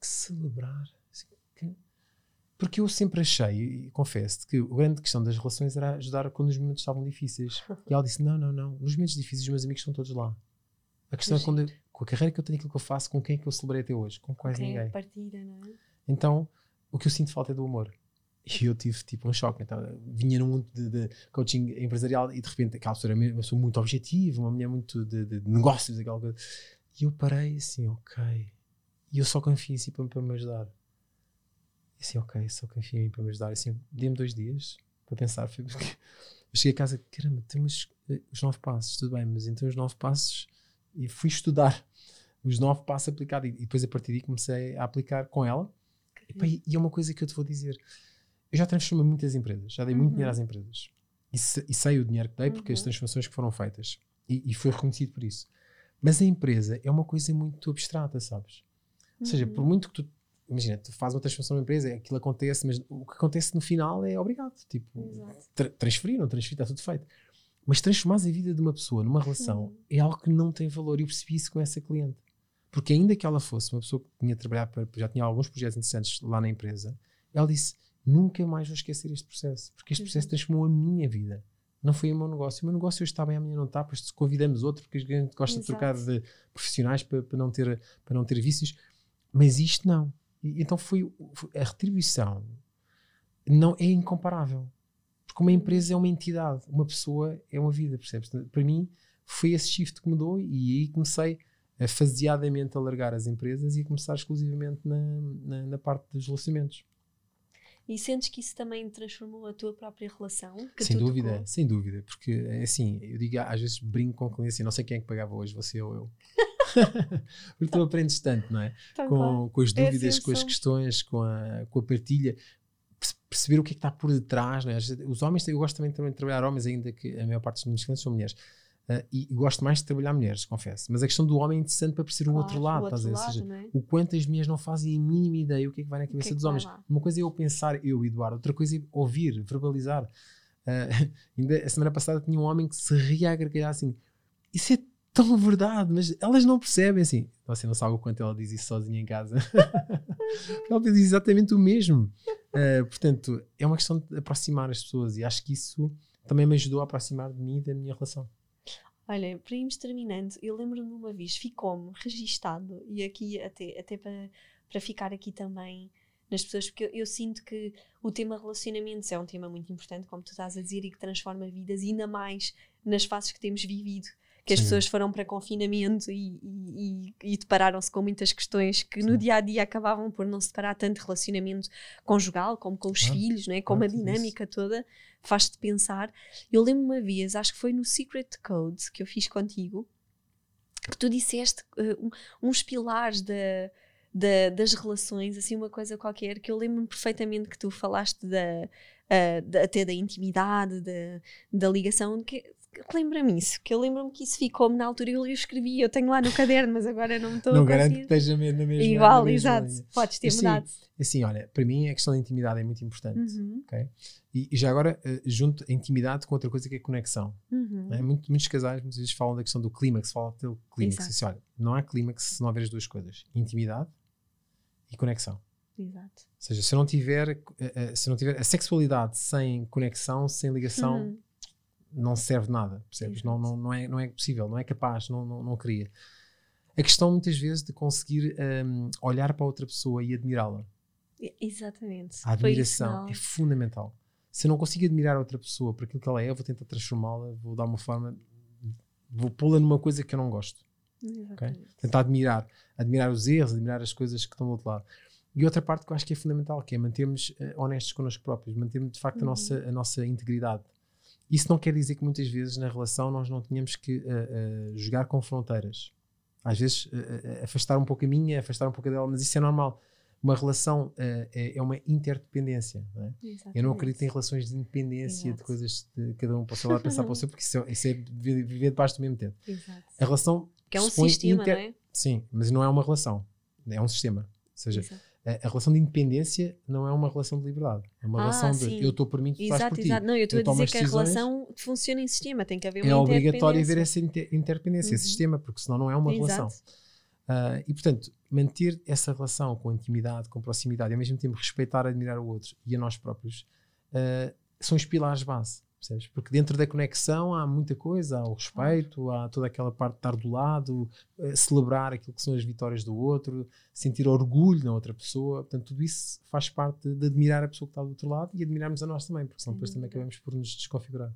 Que celebrar? Porque eu sempre achei, e confesso que a grande questão das relações era ajudar quando os momentos estavam difíceis. E ela disse: Não, não, não. Nos momentos difíceis, os meus amigos estão todos lá. A questão é quando, eu, com a carreira que eu tenho, aquilo que eu faço, com quem é que eu celebrei até hoje? Com quase ninguém. Partida, não é? Então, o que eu sinto falta é do amor. E eu tive tipo um choque. Então, vinha num mundo de, de, coaching empresarial e de repente aquela pessoa era uma pessoa muito objetiva, uma mulher muito de, de, negócios, aquela coisa. E eu parei assim, ok. E eu só confio assim para, para me ajudar assim, ok, só confia em mim para me ajudar. Assim, dê-me dois dias para pensar. Foi porque <laughs> eu cheguei a casa, caramba, temos eh, os nove passos, tudo bem, mas então os nove passos. E fui estudar os nove passos aplicados. E, depois a partir daí comecei a aplicar com ela. E, e é uma coisa que eu te vou dizer. Eu já transformei muitas empresas, já dei muito dinheiro uhum. às empresas. E, se, e, sei o dinheiro que dei porque uhum. as transformações que foram feitas. E, e foi reconhecido por isso. Mas a empresa é uma coisa muito abstrata, sabes? Ou seja, por uhum. muito que tu imagina, tu fazes uma transformação numa empresa, aquilo acontece, mas o que acontece no final é obrigado. Tipo, tra transferir, não transferir, está tudo feito. Mas transformar a vida de uma pessoa numa relação é algo que não tem valor. E eu percebi isso com essa cliente. Porque ainda que ela fosse uma pessoa que tinha trabalhado, para, já tinha alguns projetos interessantes lá na empresa, ela disse: nunca mais vou esquecer este processo. Porque este processo transformou a minha vida. Não foi o meu negócio. O meu negócio hoje está bem, amanhã não está. Depois convidamos outro, porque a gente gosta Exato. de trocar de profissionais para, para, não ter, para não ter vícios. Mas isto não. E, então foi, foi, a retribuição não é incomparável. Porque uma empresa é uma entidade, uma pessoa é uma vida, percebes? Para mim foi esse shift que mudou e aí comecei a faseadamente alargar as empresas e a começar exclusivamente na, na, na parte dos relacionamentos. E sentes que isso também transformou a tua própria relação? sem dúvida, tocou? sem dúvida. Porque, é assim, eu digo, às vezes brinco com clientes assim, não sei quem é que pagava hoje, você ou eu. <laughs> Porque tu aprendes tanto, não é? Então, com, claro. com as é dúvidas, é com as questões, com a, com a partilha perceber o que é que está por detrás. Né? Os homens, eu gosto também, também de trabalhar homens, ainda que a maior parte dos meus clientes são mulheres. Uh, e, gosto mais de trabalhar mulheres, confesso. Mas a questão do homem é interessante para perceber claro, o outro lado. O, outro lado, seja, é? o quanto as mulheres não fazem a mínima ideia o que é que vai na cabeça é dos homens. Uma coisa é eu pensar, eu, Eduardo, outra coisa é ouvir, verbalizar. Uh, <laughs> ainda a semana passada tinha um homem que se ria a gargalhar assim. Isso é tão verdade, mas elas não percebem assim. Você não sabe o quanto ela diz isso sozinha em casa. <laughs> ela diz exatamente o mesmo. Uh, portanto, é uma questão de aproximar as pessoas e acho que isso também me ajudou a aproximar de mim e da minha relação. Olha, para irmos terminando, eu lembro-me uma vez, ficou-me registado, e aqui até, até para, para ficar aqui também nas pessoas, porque eu, eu, sinto que o tema relacionamentos é um tema muito importante, como tu estás a dizer, e que transforma vidas, ainda mais nas fases que temos vivido que as Sim. pessoas foram para confinamento e, e, e depararam-se com muitas questões que Sim. no dia a dia acabavam por não separar tanto relacionamento conjugal como com os filhos, né? como a dinâmica isso. toda faz-te pensar. Eu lembro uma vez, acho que foi no Secret Code que eu fiz contigo, que tu disseste uh, um, uns pilares da, da, das relações, assim, uma coisa qualquer, que eu lembro-me perfeitamente que tu falaste da, uh, da, até da intimidade, da, da ligação, que lembra-me isso, que eu lembro-me que isso ficou-me na altura e eu escrevi, eu tenho lá no caderno, mas agora não me estou Não garanto que esteja na mesma Igual, exato, linha. podes ter mudado. Assim, olha, para mim a questão da intimidade é muito importante, uhum. ok? E, e, já agora uh, junto a intimidade com outra coisa que é conexão. Uhum. É? Muito, muitos casais muitas vezes falam da questão do clímax, falam do clímax. Assim, olha, não há clímax se não houver as duas coisas, intimidade e conexão. Exato. Ou seja, se eu não tiver, uh, uh, se não tiver a sexualidade sem conexão, sem ligação, uhum não serve nada, percebes? Não, não, não, é, não é possível, não é capaz, não, não, não queria. A questão muitas vezes de conseguir um, olhar para outra pessoa e admirá-la. Exatamente. A admiração é fundamental. Se eu não consigo admirar outra pessoa por aquilo que ela é, eu vou tentar transformá-la, vou dar uma forma, vou pô-la numa coisa que eu não gosto. Okay? Tentar admirar, admirar os erros, admirar as coisas que estão do outro lado. E outra parte que eu acho que é fundamental, que é mantermos uh, honestos connosco próprios, mantermos de facto uhum. a, nossa, a nossa integridade. Isso não quer dizer que muitas vezes na relação nós não tenhamos que uh, uh, jogar com fronteiras. Às vezes uh, afastar um pouco a minha, afastar um pouco a dela, mas isso é normal. Uma relação é, é, uma interdependência. Não é? Eu não acredito em relações de independência, Exato. de coisas de cada um possa lá <laughs> pensar para o seu, porque isso, é, isso é viver, debaixo do mesmo tempo. Exato. A relação que é um sistema, inter... não é? Sim, mas não é uma relação, é um sistema. Ou seja, a, a relação de independência não é uma relação de liberdade. É uma Ah, relação sim. de eu estou por mim, tu Exato, por ti. exato. Não, eu estou a dizer que a relação funciona em sistema, tem que haver uma É obrigatório haver essa inter- interdependência, esse Uhum. sistema, porque senão não é uma relação. Exato. Ah, e portanto, manter essa relação com intimidade, com proximidade e ao mesmo tempo respeitar, admirar o outro e a nós próprios ah, são os pilares base. Percebes? Porque dentro da conexão há muita coisa, há o respeito, há toda aquela parte de estar do lado, eh, celebrar aquilo que são as vitórias do outro, sentir orgulho na outra pessoa. Portanto, tudo isso faz parte de admirar a pessoa que está do outro lado e admirarmos a nós também, porque senão depois também acabamos por nos desconfigurar.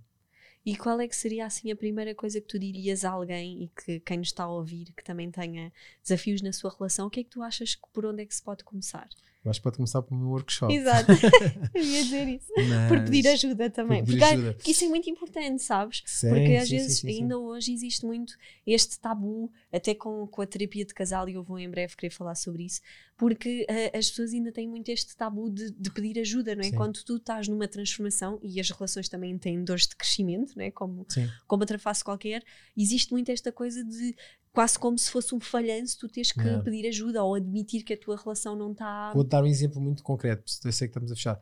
E qual é que seria assim a primeira coisa que tu dirias a alguém e que quem nos está a ouvir que também tenha desafios na sua relação, o que é que tu achas que por onde é que se pode começar? Que pode começar pelo meu workshop. Exato, <laughs> eu ia dizer isso. <laughs> Por pedir Mas- ajuda também. pedir porque, ajuda. porque isso é muito importante, sabes? Sim, Porque às sim, vezes, sim, ainda hoje, existe muito este tabu, até com, com a terapia de casal, e eu vou em breve querer falar sobre isso, porque eh, as pessoas ainda têm muito este tabu de, de pedir ajuda, não é? Quando tu estás numa transformação, e as relações também têm dores de crescimento, não é? Como, como outra face qualquer, existe muito esta coisa de quase como se fosse um falhanço tu teres que pedir ajuda ou admitir que a tua relação não está. Vou dar um exemplo muito concreto, porque eu sei que estamos a fechar.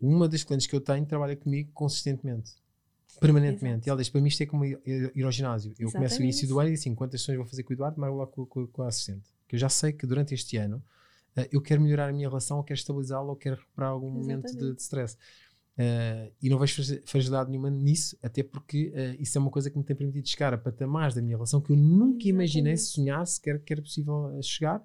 Uma das clientes que eu tenho trabalha comigo consistentemente, permanentemente. Exato. E ela diz: para mim isto é como ir, ao ginásio. Eu começo o início do ano e assim: quantas sessões vou fazer com o Eduardo, mas vou lá com, com- com a assistente. Que eu já sei que durante este ano eh, eu quero melhorar a minha relação, ou quero estabilizá-la, ou quero recuperar algum momento de, Exatamente. de stress. Eh, e não vejo fragi- fragilidade nenhuma nisso, até porque eh, isso é uma coisa que me tem permitido chegar a patamares da minha relação que eu nunca imaginei sonhar sequer que era possível eh, chegar.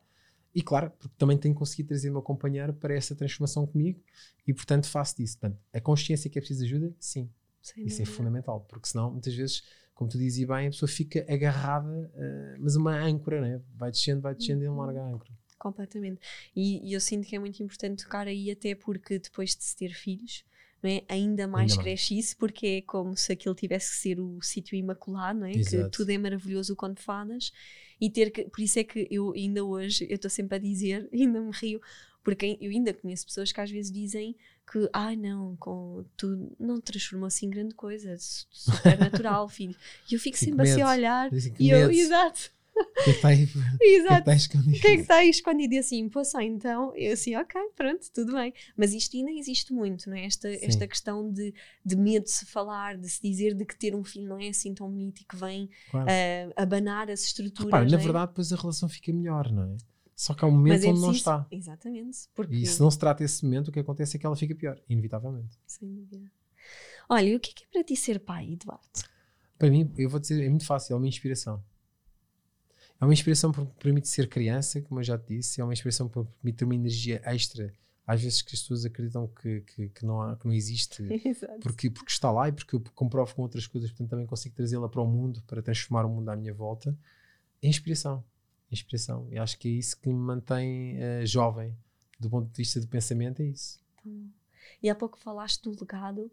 E claro, porque também tenho conseguido trazer o meu companheiro para essa transformação comigo e, portanto, faço disso. Portanto, a consciência que é preciso ajuda, sim, Sem isso é dúvida. fundamental, porque senão, muitas vezes, como tu dizia bem, a pessoa fica agarrada, eh, mas uma âncora, né? vai descendo, vai descendo e não larga a âncora. Completamente. E, e eu sinto que é muito importante tocar aí, até porque depois de se ter filhos, é? ainda mais Ainda mais. cresce isso, porque é como se aquilo tivesse que ser o sítio imaculado, não é? que Exato. tudo é maravilhoso quando fadas. E ter que, por isso é que eu ainda hoje, eu estou sempre a dizer, <laughs> ainda me rio, porque eu ainda conheço pessoas que às vezes dizem que, ai não, com, tu não transformou assim grande coisa, su- super natural, <laughs> filho. E eu fico Fico sempre assim a medo. olhar, e eu, medo. <laughs> exao O que é que está aí? O que é que exato. está escondido? O que que está escondido? E assim, pô, só então, eu assim, ok, pronto, tudo bem. Mas isto ainda existe muito, não é? Esta, Sim. esta questão de, de medo de se falar, de se dizer de que ter um filho não é assim tão bonito e que vem Claro. ah, abanar as estruturas. Repara, na é? verdade, depois a relação fica melhor, não é? Só que há um momento é onde não está. Exatamente. Porque, E se não se trata esse momento, o que acontece é que ela fica pior, inevitavelmente. Sem dúvida. Olha, e o que é, que é para ti ser pai, Eduardo? Para mim, eu vou dizer, é muito fácil, é uma inspiração. É uma inspiração porque me permite ser criança, como eu já te disse, é uma inspiração porque me permite ter uma energia extra, às vezes que as pessoas acreditam que, que, que não, há, que não existe, <laughs> Exato. porque, porque está lá e porque eu comprovo com outras coisas, portanto também consigo trazê-la para o mundo, para transformar o mundo à minha volta. É inspiração. Inspiração. E acho que é isso que me mantém eh, jovem, do ponto de vista do pensamento, é isso. Então, E há pouco falaste do legado.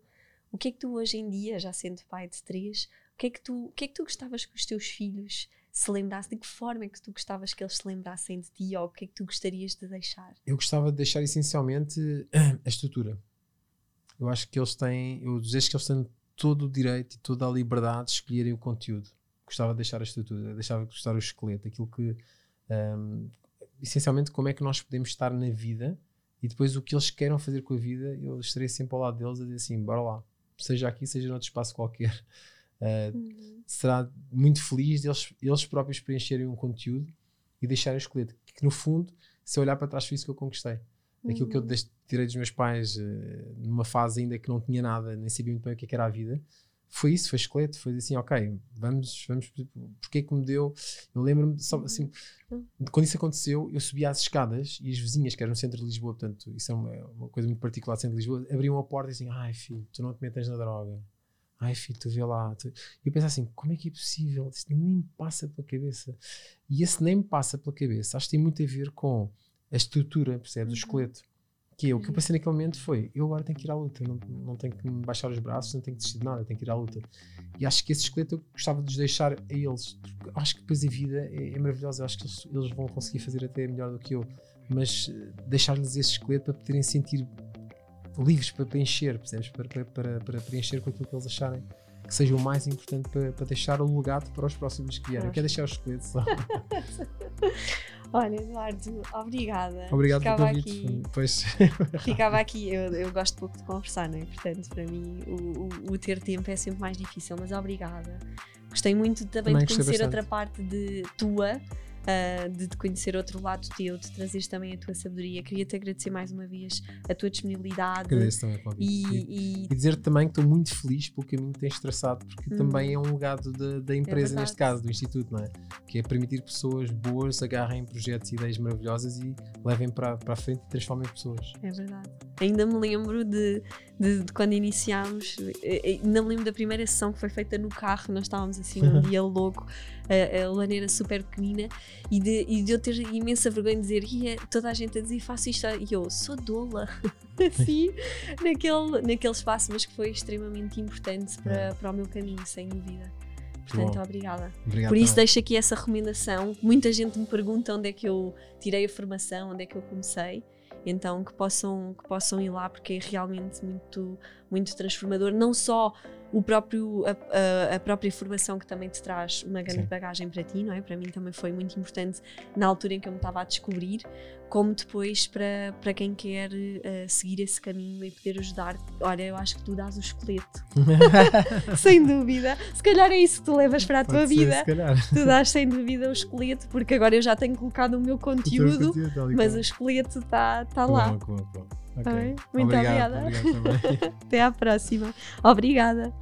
O que é que tu hoje em dia, já sendo pai de três, o que é que tu, o que é que tu gostavas que os teus filhos se lembrassem? De que forma é que tu gostavas que eles se lembrassem de ti ou o que é que tu gostarias de deixar? Eu gostava de deixar essencialmente <clears throat> a estrutura. Eu acho que eles têm, eu desejo que eles tenham todo o direito e toda a liberdade de escolherem o conteúdo. Gostava de deixar a estrutura, deixava de gostar o esqueleto, aquilo que hum, essencialmente como é que nós podemos estar na vida e depois o que eles queiram fazer com a vida, eu estarei sempre ao lado deles a dizer assim, bora lá, seja aqui, seja noutro espaço qualquer. <laughs> Uh, será muito feliz deles eles próprios preencherem um conteúdo e deixarem o esqueleto. Que no fundo, se eu olhar para trás, foi isso que eu conquistei. Aquilo que eu Uhum. tirei dos meus pais eh, numa fase ainda que não tinha nada, nem sabia muito bem o que, é era a vida, foi isso, foi esqueleto. Foi assim, ok, vamos, vamos, porque é que me deu? Eu lembro-me, só assim, de quando isso aconteceu, eu subia as escadas e as vizinhas, que eram no centro de Lisboa, portanto, isso é uma, uma coisa muito particular do centro de Lisboa, abriam a porta e diziam: Ai filho, tu não te metas na droga. Ai filho, tu vê lá. Tu... E eu penso assim: como é que é possível? Isto nem me passa pela cabeça. E esse nem me passa pela cabeça, acho que tem muito a ver com a estrutura, percebes? O Uhum. esqueleto. Que é o que eu pensei naquele momento foi: eu agora tenho que ir à luta, não, não tenho que me baixar os braços, não tenho que desistir de nada, tenho que ir à luta. E acho que esse esqueleto eu gostava de os deixar a eles. porque acho que depois a vida é, é maravilhosa, eu acho que eles, eles vão conseguir fazer até melhor do que eu. Mas eh, deixar-lhes esse esqueleto para poderem sentir livres para preencher, percebes? Para, para, para, para preencher com aquilo que eles acharem que seja o mais importante para, para deixar o legado para os próximos que vierem. Eu quero deixar o esqueleto só. Olha, Eduardo, obrigada. Obrigado ficava pelo convite. aqui, Pois. <laughs> ficava aqui. Eu, eu gosto pouco de conversar, não é? Portanto, para mim, o, o, o ter tempo é sempre mais difícil, mas obrigada. Gostei muito também, Também de conhecer outra parte de tua. Ah, de te conhecer outro lado teu, de trazeres também a tua sabedoria. Queria-te agradecer mais uma vez a tua disponibilidade Agradeço também convite. e, E, e e dizer também que estou muito feliz pelo caminho que tens traçado, porque Hum. também é um legado da, da empresa, verdade. neste caso, do Instituto, não é? Que é permitir que pessoas boas agarrem projetos e ideias maravilhosas e levem para, para a frente e transformem pessoas. É verdade. Ainda me lembro de, de- de quando iniciámos, eh, eh, ainda me lembro da primeira sessão que foi feita no carro, nós estávamos assim num <laughs> dia louco, a, a laneira super pequenina, e de, e de eu ter imensa vergonha de dizer, ia toda a gente a dizer, faço isto, e eu sou dola, <laughs> assim, naquele, naquele espaço, mas que foi extremamente importante para, para o meu caminho, sem dúvida. Portanto, Bom. obrigada. Obrigado. Por isso também. deixo aqui essa recomendação. Muita gente me pergunta onde é que eu tirei a formação, onde é que eu comecei. Então que possam, que possam ir lá porque é realmente muito, muito transformador. Não só o próprio, a, a- a própria formação que também te traz uma grande Sim. bagagem para ti, não é? Para mim também foi muito importante na altura em que eu me estava a descobrir, como depois para, para quem quer eh, seguir esse caminho e poder ajudar. Olha, eu acho que tu dás o esqueleto, <laughs> sem dúvida. Se calhar é isso que tu levas para a tua Pode ser, vida tu dás sem dúvida o esqueleto, porque agora eu já tenho colocado o meu O conteúdo, conteúdo, tal e mas o esqueleto está tá Que lá. bom, que bom, bom. Tá? Muito obrigado, obrigada. obrigado. <laughs> Até à próxima. Obrigada.